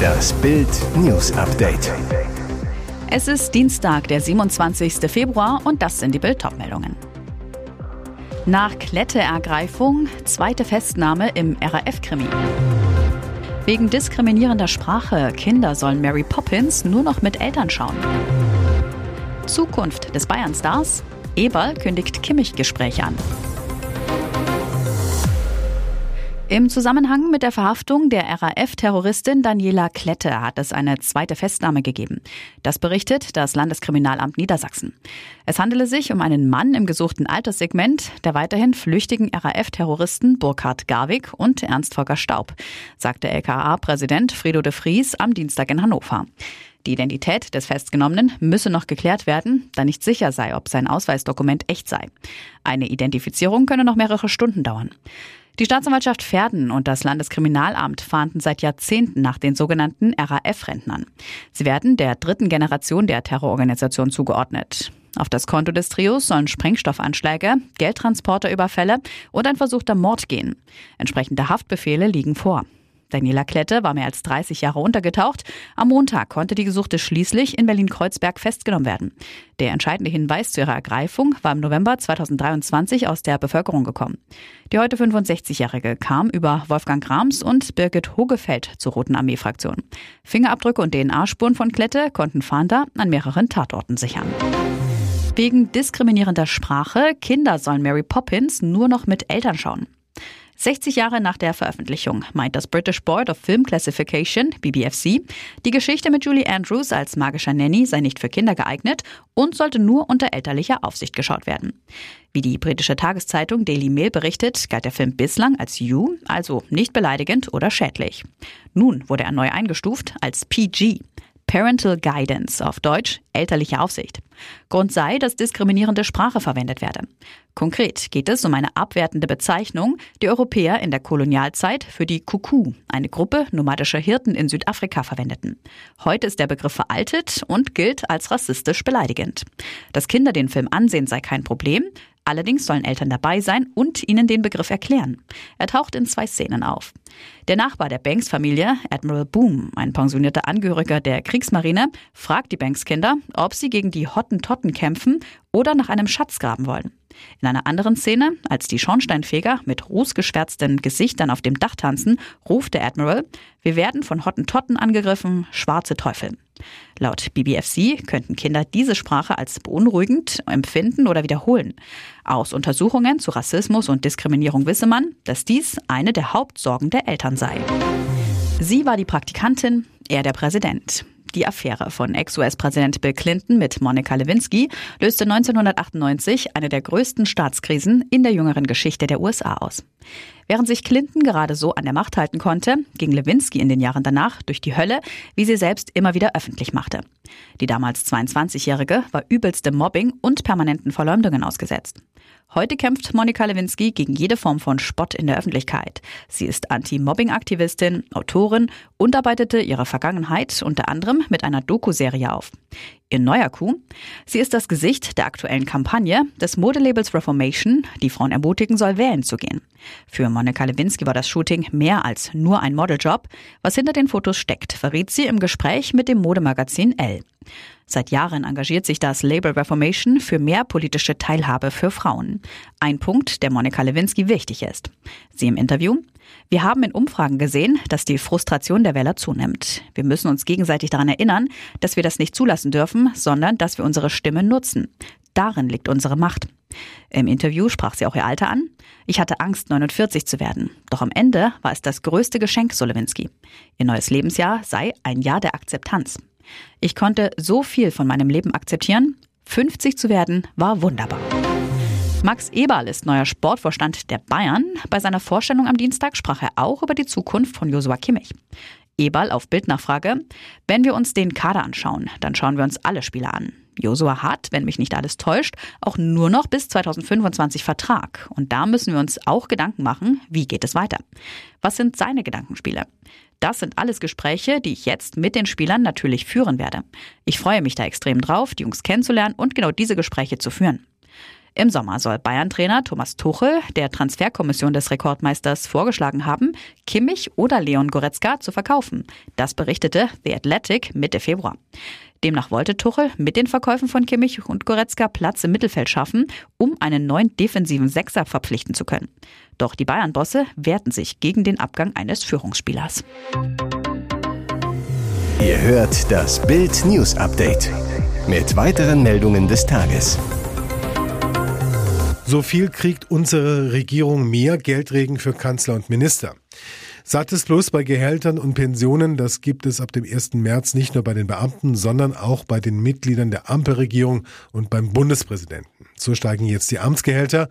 Das Bild News Update. Es ist Dienstag, der 27. Februar und das sind die Bild meldungen Nach Kletteergreifung zweite Festnahme im RAF-Krimi. Wegen diskriminierender Sprache Kinder sollen Mary Poppins nur noch mit Eltern schauen. Zukunft des Bayern-Stars. Eberl kündigt Kimmich-Gespräche an. Im Zusammenhang mit der Verhaftung der RAF-Terroristin Daniela Klette hat es eine zweite Festnahme gegeben. Das berichtet das Landeskriminalamt Niedersachsen. Es handele sich um einen Mann im gesuchten Alterssegment der weiterhin flüchtigen RAF-Terroristen Burkhard Garwig und Ernst Volker Staub, sagte LKA-Präsident Fredo de Vries am Dienstag in Hannover. Die Identität des Festgenommenen müsse noch geklärt werden, da nicht sicher sei, ob sein Ausweisdokument echt sei. Eine Identifizierung könne noch mehrere Stunden dauern. Die Staatsanwaltschaft Verden und das Landeskriminalamt fahnden seit Jahrzehnten nach den sogenannten RAF-Rentnern. Sie werden der dritten Generation der Terrororganisation zugeordnet. Auf das Konto des Trios sollen Sprengstoffanschläge, Geldtransporterüberfälle und ein versuchter Mord gehen. Entsprechende Haftbefehle liegen vor. Daniela Klette war mehr als 30 Jahre untergetaucht. Am Montag konnte die Gesuchte schließlich in Berlin-Kreuzberg festgenommen werden. Der entscheidende Hinweis zu ihrer Ergreifung war im November 2023 aus der Bevölkerung gekommen. Die heute 65-Jährige kam über Wolfgang Rams und Birgit Hogefeld zur Roten Armee-Fraktion. Fingerabdrücke und DNA-Spuren von Klette konnten Fahnder an mehreren Tatorten sichern. Wegen diskriminierender Sprache, Kinder sollen Mary Poppins nur noch mit Eltern schauen. 60 Jahre nach der Veröffentlichung meint das British Board of Film Classification, BBFC, die Geschichte mit Julie Andrews als magischer Nanny sei nicht für Kinder geeignet und sollte nur unter elterlicher Aufsicht geschaut werden. Wie die britische Tageszeitung Daily Mail berichtet, galt der Film bislang als You, also nicht beleidigend oder schädlich. Nun wurde er neu eingestuft als PG. Parental Guidance, auf Deutsch elterliche Aufsicht. Grund sei, dass diskriminierende Sprache verwendet werde. Konkret geht es um eine abwertende Bezeichnung, die Europäer in der Kolonialzeit für die Kuku, eine Gruppe nomadischer Hirten in Südafrika, verwendeten. Heute ist der Begriff veraltet und gilt als rassistisch beleidigend. Dass Kinder den Film ansehen, sei kein Problem, Allerdings sollen Eltern dabei sein und ihnen den Begriff erklären. Er taucht in zwei Szenen auf. Der Nachbar der Banks-Familie, Admiral Boom, ein pensionierter Angehöriger der Kriegsmarine, fragt die Banks-Kinder, ob sie gegen die Hottentotten kämpfen oder nach einem Schatz graben wollen. In einer anderen Szene, als die Schornsteinfeger mit rußgeschwärzten Gesichtern auf dem Dach tanzen, ruft der Admiral, wir werden von Hottentotten angegriffen, schwarze Teufel. Laut BBFC könnten Kinder diese Sprache als beunruhigend empfinden oder wiederholen. Aus Untersuchungen zu Rassismus und Diskriminierung wisse man, dass dies eine der Hauptsorgen der Eltern sei. Sie war die Praktikantin, er der Präsident. Die Affäre von Ex-US-Präsident Bill Clinton mit Monika Lewinsky löste 1998 eine der größten Staatskrisen in der jüngeren Geschichte der USA aus. Während sich Clinton gerade so an der Macht halten konnte, ging Lewinsky in den Jahren danach durch die Hölle, wie sie selbst immer wieder öffentlich machte. Die damals 22-Jährige war übelstem Mobbing und permanenten Verleumdungen ausgesetzt. Heute kämpft Monika Lewinsky gegen jede Form von Spott in der Öffentlichkeit. Sie ist Anti-Mobbing-Aktivistin, Autorin und arbeitete ihre Vergangenheit unter anderem mit einer Doku-Serie auf. Ihr neuer Coup? Sie ist das Gesicht der aktuellen Kampagne des Modelabels Reformation, die Frauen ermutigen soll, wählen zu gehen. Für Monika Lewinsky war das Shooting mehr als nur ein Modeljob. Was hinter den Fotos steckt, verriet sie im Gespräch mit dem Modemagazin Elle. Seit Jahren engagiert sich das Label Reformation für mehr politische Teilhabe für Frauen. Ein Punkt, der Monika Lewinsky wichtig ist. Sie im Interview. Wir haben in Umfragen gesehen, dass die Frustration der Wähler zunimmt. Wir müssen uns gegenseitig daran erinnern, dass wir das nicht zulassen dürfen, sondern dass wir unsere Stimme nutzen. Darin liegt unsere Macht. Im Interview sprach sie auch ihr Alter an. Ich hatte Angst, 49 zu werden. Doch am Ende war es das größte Geschenk, so Lewinsky. Ihr neues Lebensjahr sei ein Jahr der Akzeptanz. Ich konnte so viel von meinem Leben akzeptieren. 50 zu werden war wunderbar. Max Eberl ist neuer Sportvorstand der Bayern. Bei seiner Vorstellung am Dienstag sprach er auch über die Zukunft von Josua Kimmich. Eberl auf Bildnachfrage. Wenn wir uns den Kader anschauen, dann schauen wir uns alle Spieler an. Josua hat, wenn mich nicht alles täuscht, auch nur noch bis 2025 Vertrag. Und da müssen wir uns auch Gedanken machen, wie geht es weiter? Was sind seine Gedankenspiele? Das sind alles Gespräche, die ich jetzt mit den Spielern natürlich führen werde. Ich freue mich da extrem drauf, die Jungs kennenzulernen und genau diese Gespräche zu führen. Im Sommer soll Bayern-Trainer Thomas Tuchel der Transferkommission des Rekordmeisters vorgeschlagen haben, Kimmich oder Leon Goretzka zu verkaufen. Das berichtete The Athletic Mitte Februar. Demnach wollte Tuchel mit den Verkäufen von Kimmich und Goretzka Platz im Mittelfeld schaffen, um einen neuen defensiven Sechser verpflichten zu können. Doch die Bayern-Bosse wehrten sich gegen den Abgang eines Führungsspielers. Ihr hört das Bild News Update mit weiteren Meldungen des Tages. So viel kriegt unsere Regierung mehr Geldregen für Kanzler und Minister. Sattes Plus bei Gehältern und Pensionen, das gibt es ab dem 1. März nicht nur bei den Beamten, sondern auch bei den Mitgliedern der Ampelregierung und beim Bundespräsidenten. So steigen jetzt die Amtsgehälter.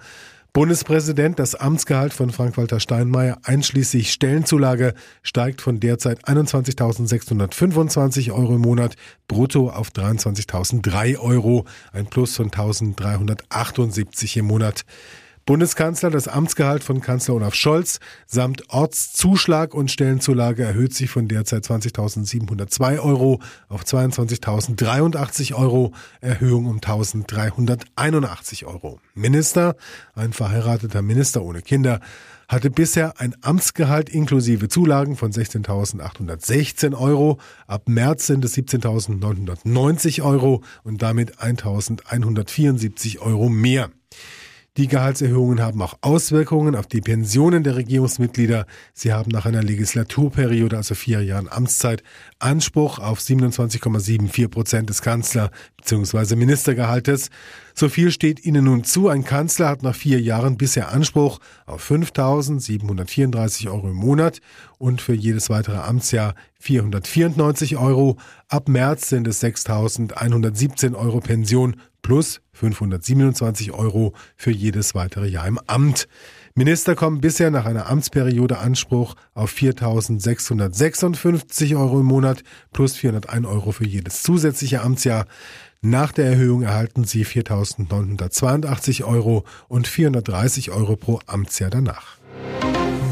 Bundespräsident, das Amtsgehalt von Frank-Walter Steinmeier einschließlich Stellenzulage steigt von derzeit 21.625 Euro im Monat brutto auf 23.003 Euro, ein Plus von 1.378 im Monat. Bundeskanzler, das Amtsgehalt von Kanzler Olaf Scholz samt Ortszuschlag und Stellenzulage erhöht sich von derzeit 20.702 Euro auf 22.083 Euro, Erhöhung um 1.381 Euro. Minister, ein verheirateter Minister ohne Kinder, hatte bisher ein Amtsgehalt inklusive Zulagen von 16.816 Euro. Ab März sind es 17.990 Euro und damit 1.174 Euro mehr. Die Gehaltserhöhungen haben auch Auswirkungen auf die Pensionen der Regierungsmitglieder. Sie haben nach einer Legislaturperiode, also vier Jahren Amtszeit, Anspruch auf 27,74 Prozent des Kanzler- bzw. Ministergehaltes. So viel steht ihnen nun zu. Ein Kanzler hat nach vier Jahren bisher Anspruch auf 5.734 Euro im Monat und für jedes weitere Amtsjahr 494 Euro. Ab März sind es 6.117 Euro Pension plus 527 Euro für jedes weitere Jahr im Amt. Minister kommen bisher nach einer Amtsperiode Anspruch auf 4.656 Euro im Monat plus 401 Euro für jedes zusätzliche Amtsjahr. Nach der Erhöhung erhalten sie 4.982 Euro und 430 Euro pro Amtsjahr danach.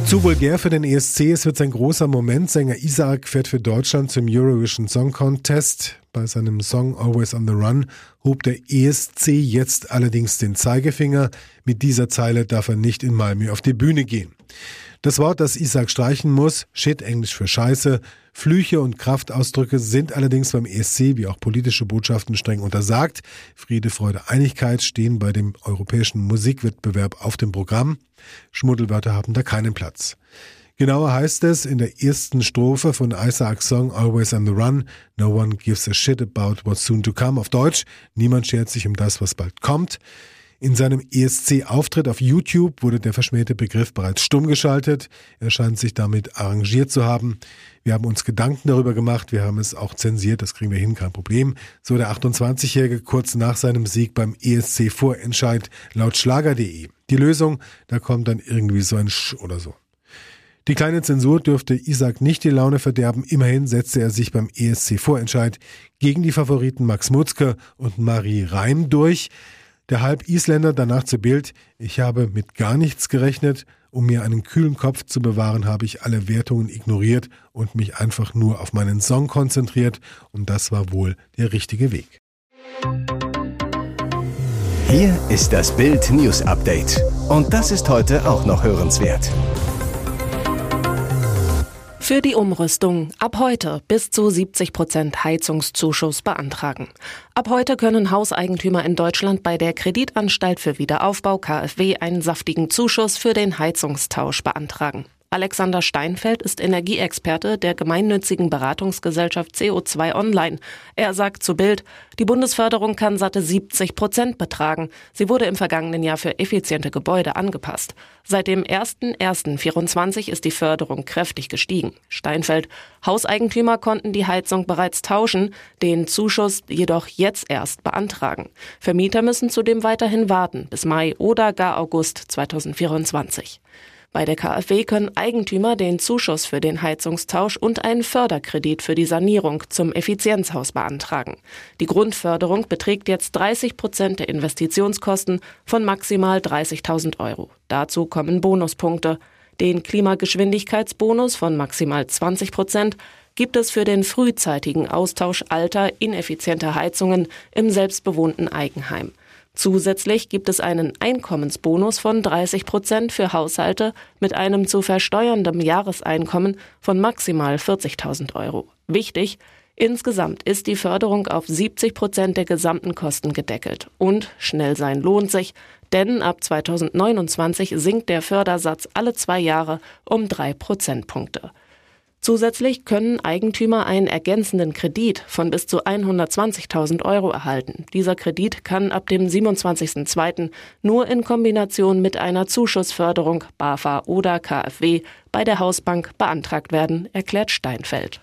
Zu vulgär für den ESC, es wird sein großer Moment. Sänger Isaac fährt für Deutschland zum Eurovision Song Contest. Bei seinem Song Always on the Run hob der ESC jetzt allerdings den Zeigefinger. Mit dieser Zeile darf er nicht in Malmö auf die Bühne gehen. Das Wort, das Isaac streichen muss, Shit, Englisch für Scheiße, Flüche und Kraftausdrücke sind allerdings beim ESC wie auch politische Botschaften streng untersagt. Friede, Freude, Einigkeit stehen bei dem europäischen Musikwettbewerb auf dem Programm. Schmuddelwörter haben da keinen Platz. Genauer heißt es in der ersten Strophe von Isaacs Song Always on the Run, No one gives a shit about what's soon to come. Auf Deutsch, niemand schert sich um das, was bald kommt. In seinem ESC-Auftritt auf YouTube wurde der verschmähte Begriff bereits stumm geschaltet. Er scheint sich damit arrangiert zu haben. Wir haben uns Gedanken darüber gemacht, wir haben es auch zensiert, das kriegen wir hin, kein Problem. So der 28-Jährige kurz nach seinem Sieg beim ESC-Vorentscheid laut Schlager.de. Die Lösung, da kommt dann irgendwie so ein Sch oder so. Die kleine Zensur dürfte Isaac nicht die Laune verderben. Immerhin setzte er sich beim ESC-Vorentscheid gegen die Favoriten Max Mutzke und Marie Reim durch. Der Halb-Isländer danach zu Bild, ich habe mit gar nichts gerechnet, um mir einen kühlen Kopf zu bewahren, habe ich alle Wertungen ignoriert und mich einfach nur auf meinen Song konzentriert und das war wohl der richtige Weg. Hier ist das Bild News Update und das ist heute auch noch hörenswert. Für die Umrüstung ab heute bis zu 70 Prozent Heizungszuschuss beantragen. Ab heute können Hauseigentümer in Deutschland bei der Kreditanstalt für Wiederaufbau KfW einen saftigen Zuschuss für den Heizungstausch beantragen. Alexander Steinfeld ist Energieexperte der gemeinnützigen Beratungsgesellschaft CO2 Online. Er sagt zu Bild, die Bundesförderung kann satte 70 Prozent betragen. Sie wurde im vergangenen Jahr für effiziente Gebäude angepasst. Seit dem 01.01.24 ist die Förderung kräftig gestiegen. Steinfeld, Hauseigentümer konnten die Heizung bereits tauschen, den Zuschuss jedoch jetzt erst beantragen. Vermieter müssen zudem weiterhin warten bis Mai oder gar August 2024. Bei der KfW können Eigentümer den Zuschuss für den Heizungstausch und einen Förderkredit für die Sanierung zum Effizienzhaus beantragen. Die Grundförderung beträgt jetzt 30 Prozent der Investitionskosten von maximal 30.000 Euro. Dazu kommen Bonuspunkte. Den Klimageschwindigkeitsbonus von maximal 20 Prozent gibt es für den frühzeitigen Austausch alter, ineffizienter Heizungen im selbstbewohnten Eigenheim. Zusätzlich gibt es einen Einkommensbonus von 30 Prozent für Haushalte mit einem zu versteuerndem Jahreseinkommen von maximal 40.000 Euro. Wichtig, insgesamt ist die Förderung auf 70 Prozent der gesamten Kosten gedeckelt. Und schnell sein lohnt sich, denn ab 2029 sinkt der Fördersatz alle zwei Jahre um drei Prozentpunkte. Zusätzlich können Eigentümer einen ergänzenden Kredit von bis zu 120.000 Euro erhalten. Dieser Kredit kann ab dem 27.02. nur in Kombination mit einer Zuschussförderung BAFA oder KfW bei der Hausbank beantragt werden, erklärt Steinfeld.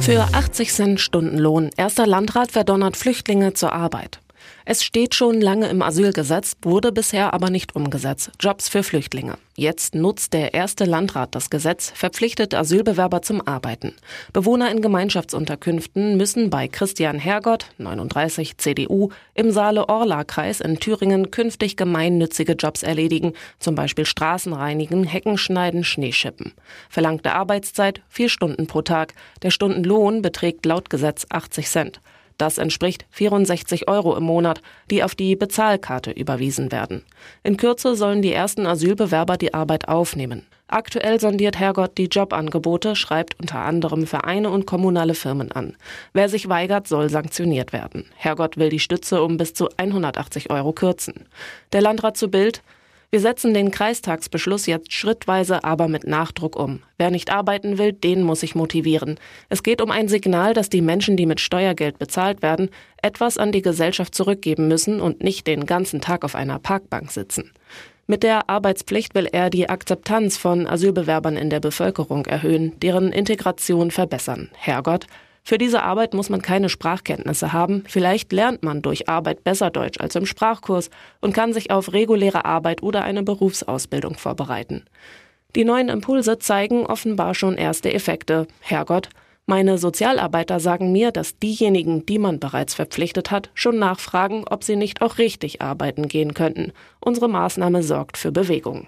Für 80 Cent Stundenlohn. Erster Landrat verdonnert Flüchtlinge zur Arbeit. Es steht schon lange im Asylgesetz, wurde bisher aber nicht umgesetzt. Jobs für Flüchtlinge. Jetzt nutzt der erste Landrat das Gesetz, verpflichtet Asylbewerber zum Arbeiten. Bewohner in Gemeinschaftsunterkünften müssen bei Christian Hergott, 39 CDU, im Saale-Orla-Kreis in Thüringen künftig gemeinnützige Jobs erledigen, zum Beispiel Straßen reinigen, Hecken schneiden, Schneeschippen. Verlangte Arbeitszeit vier Stunden pro Tag. Der Stundenlohn beträgt laut Gesetz 80 Cent. Das entspricht 64 Euro im Monat, die auf die Bezahlkarte überwiesen werden. In Kürze sollen die ersten Asylbewerber die Arbeit aufnehmen. Aktuell sondiert Herrgott die Jobangebote, schreibt unter anderem Vereine und kommunale Firmen an. Wer sich weigert, soll sanktioniert werden. Herrgott will die Stütze um bis zu 180 Euro kürzen. Der Landrat zu Bild, wir setzen den Kreistagsbeschluss jetzt schrittweise, aber mit Nachdruck um. Wer nicht arbeiten will, den muss ich motivieren. Es geht um ein Signal, dass die Menschen, die mit Steuergeld bezahlt werden, etwas an die Gesellschaft zurückgeben müssen und nicht den ganzen Tag auf einer Parkbank sitzen. Mit der Arbeitspflicht will er die Akzeptanz von Asylbewerbern in der Bevölkerung erhöhen, deren Integration verbessern. Herrgott, für diese Arbeit muss man keine Sprachkenntnisse haben. Vielleicht lernt man durch Arbeit besser Deutsch als im Sprachkurs und kann sich auf reguläre Arbeit oder eine Berufsausbildung vorbereiten. Die neuen Impulse zeigen offenbar schon erste Effekte. Herrgott, meine Sozialarbeiter sagen mir, dass diejenigen, die man bereits verpflichtet hat, schon nachfragen, ob sie nicht auch richtig arbeiten gehen könnten. Unsere Maßnahme sorgt für Bewegung.